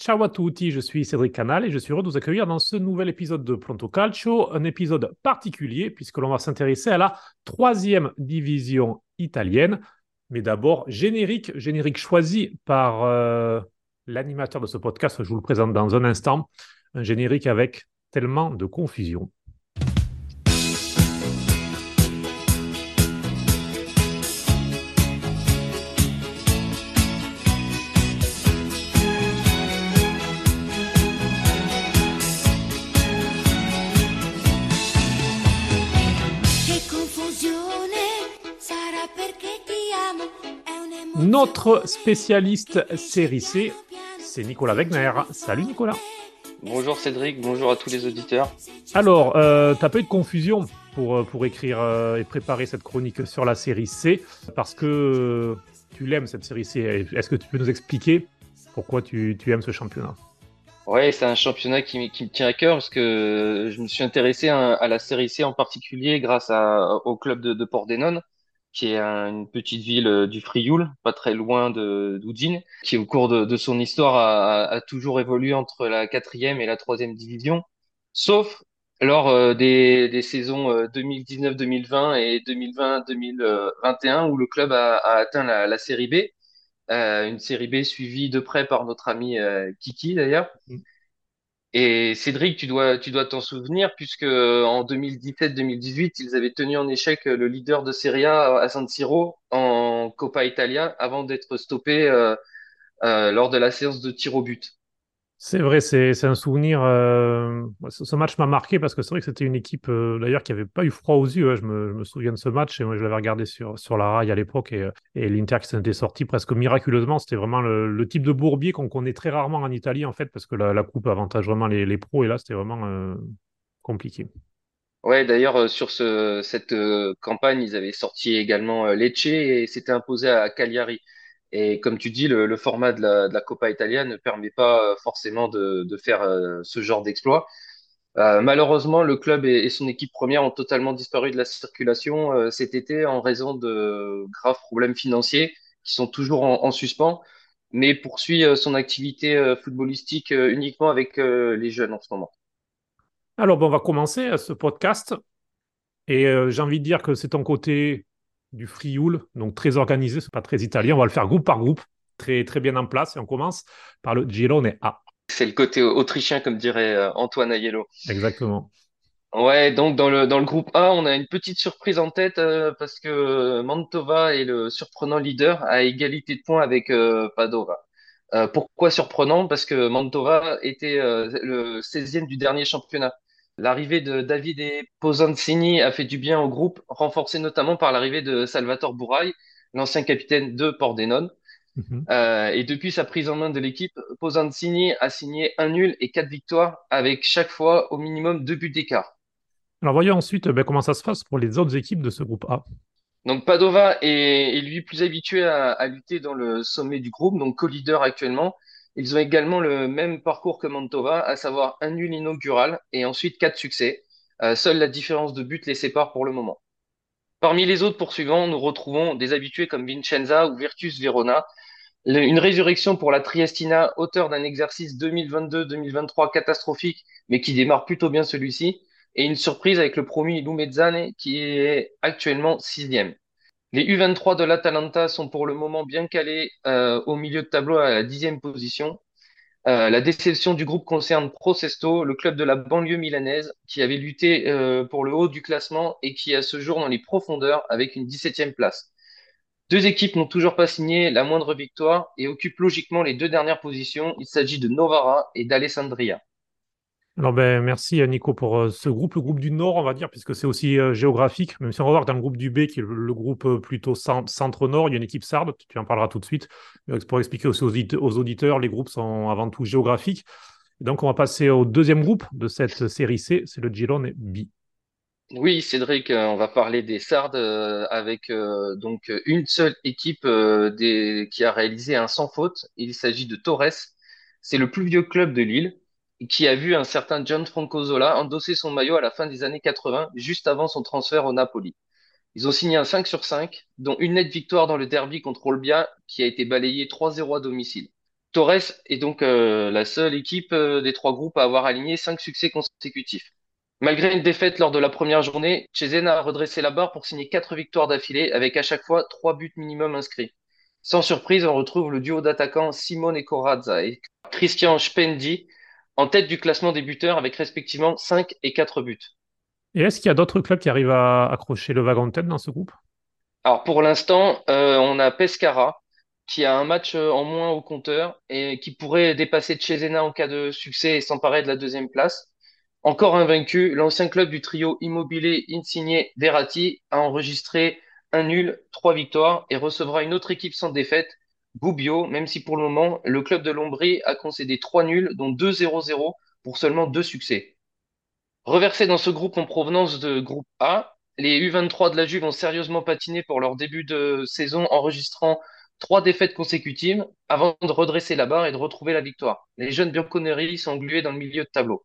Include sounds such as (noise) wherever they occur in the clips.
Ciao à tutti, je suis Cédric Canal et je suis heureux de vous accueillir dans ce nouvel épisode de Pronto Calcio, un épisode particulier puisque l'on va s'intéresser à la troisième division italienne. Mais d'abord, générique, générique choisi par euh, l'animateur de ce podcast, je vous le présente dans un instant, un générique avec tellement de confusion. Notre spécialiste série C, c'est Nicolas Wegner. Salut Nicolas. Bonjour Cédric, bonjour à tous les auditeurs. Alors, euh, tu n'as pas eu de confusion pour, euh, pour écrire euh, et préparer cette chronique sur la série C, parce que tu l'aimes cette série C. Est-ce que tu peux nous expliquer pourquoi tu, aimes ce championnat? Ouais, c'est un championnat qui, me tient à cœur parce que je me suis intéressé à, la série C en particulier grâce au club de, de Pordenone qui est une petite ville euh, du Frioul, pas très loin de qui au cours de, son histoire a, toujours évolué entre la quatrième et la troisième division, sauf lors euh, des, saisons 2019-2020 euh, et 2020-2021 où le club a, atteint la, série B, une série B suivie de près par notre ami Kiki d'ailleurs. Et Cédric, tu dois, tu dois t'en souvenir, puisque en 2017-2018, ils avaient tenu en échec le leader de Serie A à San Siro en Coppa Italia avant d'être stoppé euh, euh, lors de la séance de tir au but. C'est vrai, c'est un souvenir. Euh, ce, match m'a marqué parce que c'est vrai que c'était une équipe euh, d'ailleurs qui n'avait pas eu froid aux yeux. Hein. Je, me, souviens de ce match et moi je l'avais regardé sur, la rail à l'époque et, et l'Inter qui s'en était sorti presque miraculeusement. C'était vraiment le, type de bourbier qu'on connaît très rarement en Italie en fait parce que la, coupe avantage vraiment les, pros et là c'était vraiment euh, compliqué. Ouais, d'ailleurs, sur ce, cette campagne, ils avaient sorti également Lecce et s'étaient imposés à Cagliari. Et comme tu dis, le, format de la, de la, Coppa Italia ne permet pas euh, forcément de, faire euh, ce genre d'exploit. Euh, malheureusement, le club et, son équipe première ont totalement disparu de la circulation cet été en raison de graves problèmes financiers qui sont toujours en, en suspens, mais poursuit son activité footballistique uniquement avec les jeunes en ce moment. Alors, bon, on va commencer ce podcast. Et j'ai envie de dire que c'est ton côté du Frioul, donc très organisé, c'est pas très italien. On va le faire groupe par groupe, très, très bien en place. Et on commence par le Girone A. C'est le côté autrichien, comme dirait euh, Antoine Aiello. Exactement. Ouais, donc dans le, dans le groupe A, on a une petite surprise en tête euh, parce que Mantova est le surprenant leader à égalité de points avec euh, Padova. pourquoi surprenant? Parce que Mantova était le 16e du dernier championnat. L'arrivée de Davide Posancini a fait du bien au groupe, renforcé notamment par l'arrivée de Salvatore Bouraille, l'ancien capitaine de Pordenone. Mhm. Euh, et depuis sa prise en main de l'équipe, Posancini a signé un nul et quatre victoires, avec chaque fois au minimum deux buts d'écart. Alors voyons ensuite ben, comment ça se passe pour les autres équipes de ce groupe A. Donc Padova est, lui plus habitué à, à, lutter dans le sommet du groupe, donc co-leader actuellement, ils ont également le même parcours que Mantova, à savoir un nul inaugural et ensuite quatre succès. Euh, seule la différence de but les sépare pour le moment. Parmi les autres poursuivants, nous retrouvons des habitués comme Vincenza ou Virtus Verona. une résurrection pour la Triestina, auteur d'un exercice 2022-2023 catastrophique, mais qui démarre plutôt bien celui-ci. Et une surprise avec le promu Lumezzane, qui est actuellement sixième. Les U23 de l'Atalanta sont pour le moment bien calés euh, au milieu de tableau à la dixième position. Euh, la déception du groupe concerne Prosesto, le club de la banlieue milanaise, qui avait lutté euh, pour le haut du classement et qui à ce jour dans les profondeurs avec une 17e place. Deux équipes n'ont toujours pas signé la moindre victoire et occupent logiquement les deux dernières positions. Il s'agit de Novara et d'Alessandria. Alors ben, merci Nico pour euh, ce groupe, le groupe du Nord, on va dire, puisque c'est aussi euh, géographique, même si on va voir que dans le groupe du B, qui est le, groupe euh, plutôt centre-nord, il y a une équipe sarde, tu en parleras tout de suite, pour expliquer aussi aux, auditeurs, les groupes sont avant tout géographiques. donc on va passer au deuxième groupe de cette série C, c'est le Girone B. Oui, Cédric, on va parler des Sardes avec donc une seule équipe qui a réalisé un sans faute. Il s'agit de Torres. C'est le plus vieux club de l'île qui a vu un certain John Francozola endosser son maillot à la fin des années 80, juste avant son transfert au Napoli. Ils ont signé un 5 sur 5, dont une nette victoire dans le derby contre Olbia, qui a été balayé 3-0 à domicile. Torres est donc euh, la seule équipe euh, des trois groupes à avoir aligné cinq succès consécutifs. Malgré une défaite lors de la première journée, Cesena a redressé la barre pour signer quatre victoires d'affilée avec à chaque fois trois buts minimum inscrits. Sans surprise, on retrouve le duo d'attaquants Simone Corazza et Christian Spendi en tête du classement des buteurs avec respectivement 5 et 4 buts. Et est-ce qu'il y a d'autres clubs qui arrivent à accrocher le wagon de tête dans ce groupe? Alors pour l'instant, euh, on a Pescara qui a un match euh, en moins au compteur et qui pourrait dépasser Cesena en cas de succès et s'emparer de la deuxième place. Encore invaincu, l'ancien club du trio Immobilier Insigné Verratti a enregistré un nul, trois victoires et recevra une autre équipe sans défaite, Gubbio, même si pour le moment, le club de Lombrie a concédé trois nuls, dont deux 0-0 pour seulement deux succès. Reversés dans ce groupe en provenance de groupe A, les U23 de la Juve ont sérieusement patiné pour leur début de saison, enregistrant trois défaites consécutives avant de redresser la barre et de retrouver la victoire. Les jeunes Bianconeri sont englués dans le milieu de tableau.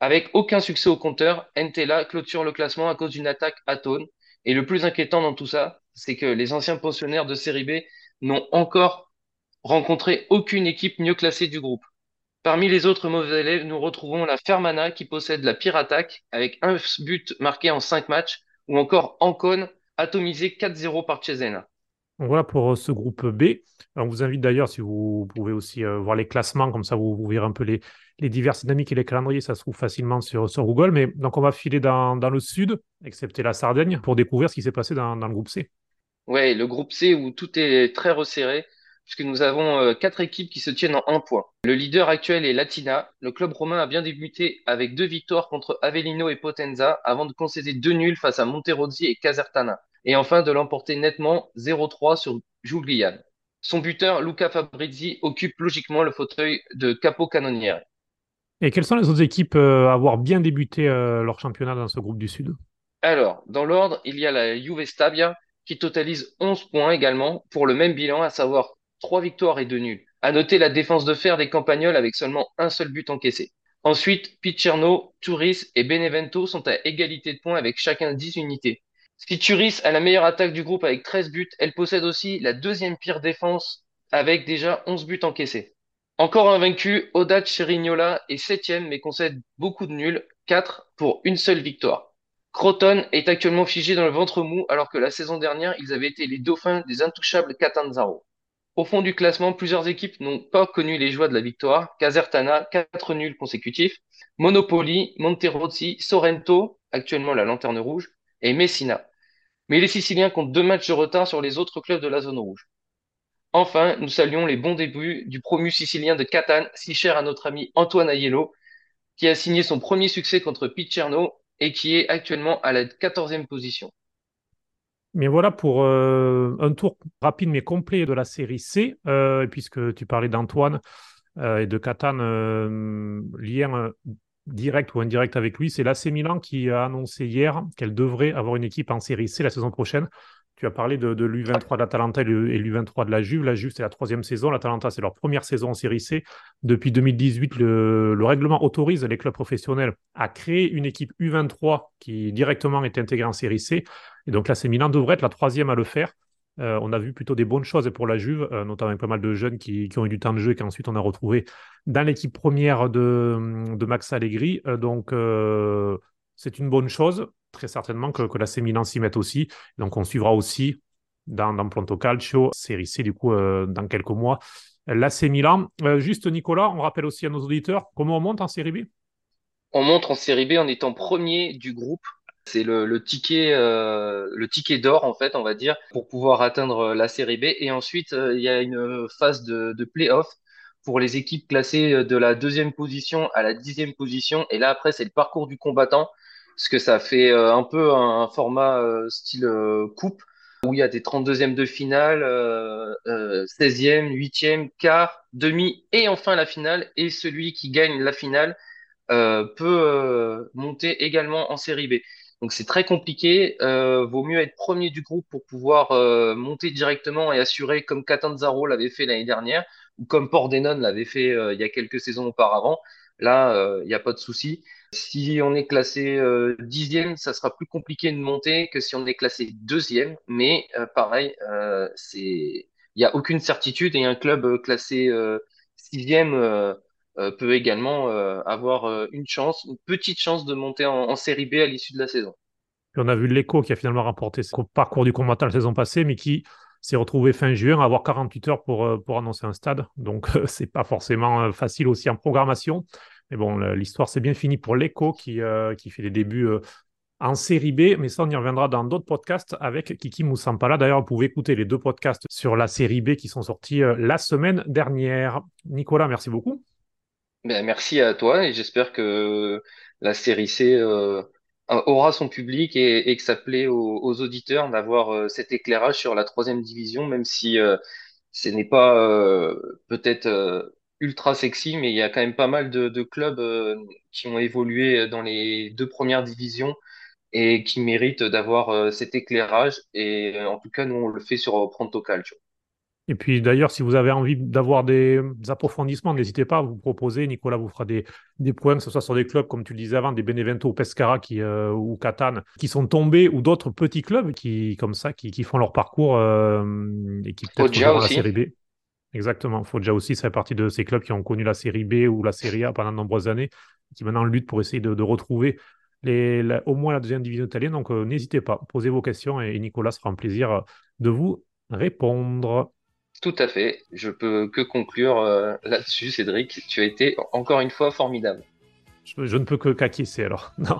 Avec aucun succès au compteur, Entella clôture le classement à cause d'une attaque atone. Et le plus inquiétant dans tout ça, c'est que les anciens pensionnaires de série B n'ont encore rencontré aucune équipe mieux classée du groupe. Parmi les autres mauvais élèves, nous retrouvons la Fermana qui possède la pire attaque avec un but marqué en cinq matchs, ou encore Ancon atomisé 4-0 par Cesena. Voilà pour euh, ce groupe B. On vous invite d'ailleurs, si vous pouvez aussi euh, voir les classements, comme ça vous, verrez un peu les, diverses dynamiques et les calendriers, ça se trouve facilement sur, Google. Mais donc on va filer dans, dans le sud, excepté la Sardaigne, pour découvrir ce qui s'est passé dans, dans, le groupe C. Ouais, le groupe C où tout est très resserré, puisque nous avons euh, quatre équipes qui se tiennent en un point. Le leader actuel est Latina. Le club romain a bien débuté avec deux victoires contre Avellino et Potenza, avant de concéder deux nuls face à Monterozzi et Casertana et enfin de l'emporter nettement 0-3 sur Giuliano. Son buteur, Luca Fabrizi, occupe logiquement le fauteuil de capo canonnière. Et quelles sont les autres équipes euh, à avoir bien débuté euh, leur championnat dans ce groupe du Sud? Alors, dans l'ordre, il y a la Juve Stabia qui totalise 11 points également pour le même bilan, à savoir 3 victoires et 2 nuls. À noter la défense de fer des Campagnols avec seulement un seul but encaissé. Ensuite, Picerno, Turis et Benevento sont à égalité de points avec chacun 10 unités. Si Turis a la meilleure attaque du groupe avec 13 buts, elle possède aussi la deuxième pire défense avec déjà 11 buts encaissés. Encore invaincu, Audace Cherignola est septième mais concède beaucoup de nuls, 4 pour une seule victoire. Croton est actuellement figé dans le ventre mou alors que la saison dernière, ils avaient été les dauphins des intouchables Catanzaro. Au fond du classement, plusieurs équipes n'ont pas connu les joies de la victoire. Casertana, 4 nuls consécutifs. Monopoly, Monterozzi, Sorrento, actuellement la lanterne rouge, et Messina mais les Siciliens comptent deux matchs de retard sur les autres clubs de la zone rouge. Enfin, nous saluons les bons débuts du promu sicilien de Catane, si cher à notre ami Antoine Aiello, qui a signé son premier succès contre Picerno et qui est actuellement à la 14e position. Mais voilà pour euh, un tour rapide mais complet de la série C, euh, puisque tu parlais d'Antoine euh, et de Catane, lien direct ou indirect avec lui, c'est l'AC Milan qui a annoncé hier qu'elle devrait avoir une équipe en série C la saison prochaine. Tu as parlé de, l'U23 de l'Atalanta et l'U23 de la Juve. La Juve, c'est la troisième saison. L'Atalanta, c'est leur première saison en série C. Depuis 2018, le, le, règlement autorise les clubs professionnels à créer une équipe U23 qui directement est intégrée en série C. Et donc l'AC Milan devrait être la troisième à le faire. Euh, on a vu plutôt des bonnes choses pour la Juve, euh, notamment avec pas mal de jeunes qui, ont eu du temps de jeu et qu'ensuite on a retrouvé dans l'équipe première de, Max Allegri. Euh, donc c'est une bonne chose, très certainement que, que la Milan s'y mette aussi. Donc on suivra aussi dans, dans Pronto Calcio, série C du coup dans quelques mois. L'AC Milan. juste Nicolas, on rappelle aussi à nos auditeurs comment on monte en série B? On monte en série B en étant premier du groupe c'est le, ticket, euh, ticket d'or en fait, on va dire, pour pouvoir atteindre la série B. Et ensuite, euh, il y a une phase de, de play-off pour les équipes classées de la deuxième position à la dixième position. Et là, après, c'est le parcours du combattant, parce que ça fait euh, un peu un, format style coupe, où il y a des 32e de finale, 16e, 8e, quart, demi, et enfin la finale. Et celui qui gagne la finale peut monter également en série B. Donc c'est très compliqué. Euh, vaut mieux être premier du groupe pour pouvoir euh, monter directement et assurer comme Catanzaro l'avait fait l'année dernière ou comme Pordenone l'avait fait euh, il y a quelques saisons auparavant. Là, il n'y a pas de souci. Si on est classé dixième, ça sera plus compliqué de monter que si on est classé deuxième. Mais pareil, c'est il n'y a aucune certitude et un club classé sixième peut également avoir une chance, une petite chance de monter en, série B à l'issue de la saison. On a vu l'Echo qui a finalement remporté ce parcours du combattant la saison passée, mais qui s'est retrouvé fin juin à avoir 48 heures pour, euh, pour annoncer un stade. Donc, (laughs) c'est pas forcément euh, facile aussi en programmation. Mais bon, l'histoire, c'est bien fini pour l'Echo qui, euh, qui fait des débuts en série B. Mais ça, on y reviendra dans d'autres podcasts avec Kiki Moussampala. D'ailleurs, vous pouvez écouter les deux podcasts sur la série B qui sont sortis la semaine dernière. Nicolas, merci beaucoup. Ben, merci à toi et j'espère que la série C aura son public et, que ça plaît aux, auditeurs d'avoir euh, cet éclairage sur la troisième division, même si euh, ce n'est pas euh, peut-être ultra sexy, mais il y a quand même pas mal de, clubs qui ont évolué dans les deux premières divisions et qui méritent d'avoir cet éclairage. Et en tout cas, nous, on le fait sur Pronto Calcio. Et puis d'ailleurs, si vous avez envie d'avoir des, approfondissements, n'hésitez pas à vous proposer. Nicolas vous fera des, des points, que ce soit sur des clubs, comme tu le disais avant, des Benevento Pescara qui, euh, ou Catane, qui sont tombés, ou d'autres petits clubs qui, comme ça, qui, qui font leur parcours euh, et qui peut-être la série B. Exactement. Foggia aussi, ça fait partie de ces clubs qui ont connu la série B ou la série A pendant de nombreuses années, qui maintenant luttent pour essayer de, retrouver les, au moins la deuxième division italienne. Donc euh, n'hésitez pas, posez vos questions et, Nicolas sera un plaisir de vous répondre. Tout à fait. Je peux que conclure euh, là-dessus, Cédric. Tu as été encore une fois formidable. Je, ne peux que caquisser alors. (laughs) Non.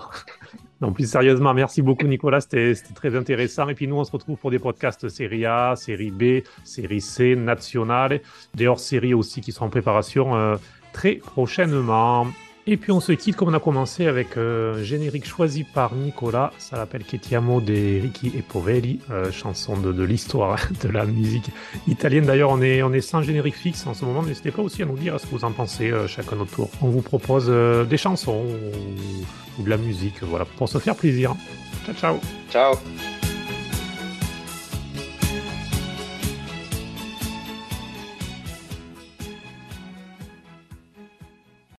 non, plus sérieusement, merci beaucoup Nicolas, c'était très intéressant. Et puis nous, on se retrouve pour des podcasts série A, série B, série C, nationale, des hors-séries aussi qui sont en préparation euh, très prochainement. Et puis on se quitte comme on a commencé avec un euh, générique choisi par Nicolas. Ça s'appelle Chetiamo de Ricky e Povelli, euh, chanson de, de l'histoire (laughs) de la musique italienne. D'ailleurs, on est, on est sans générique fixe en ce moment. N'hésitez pas aussi à nous dire ce que vous en pensez euh, chacun notre tour. On vous propose des chansons ou, ou, de la musique, voilà, pour se faire plaisir. Ciao, ciao. Ciao.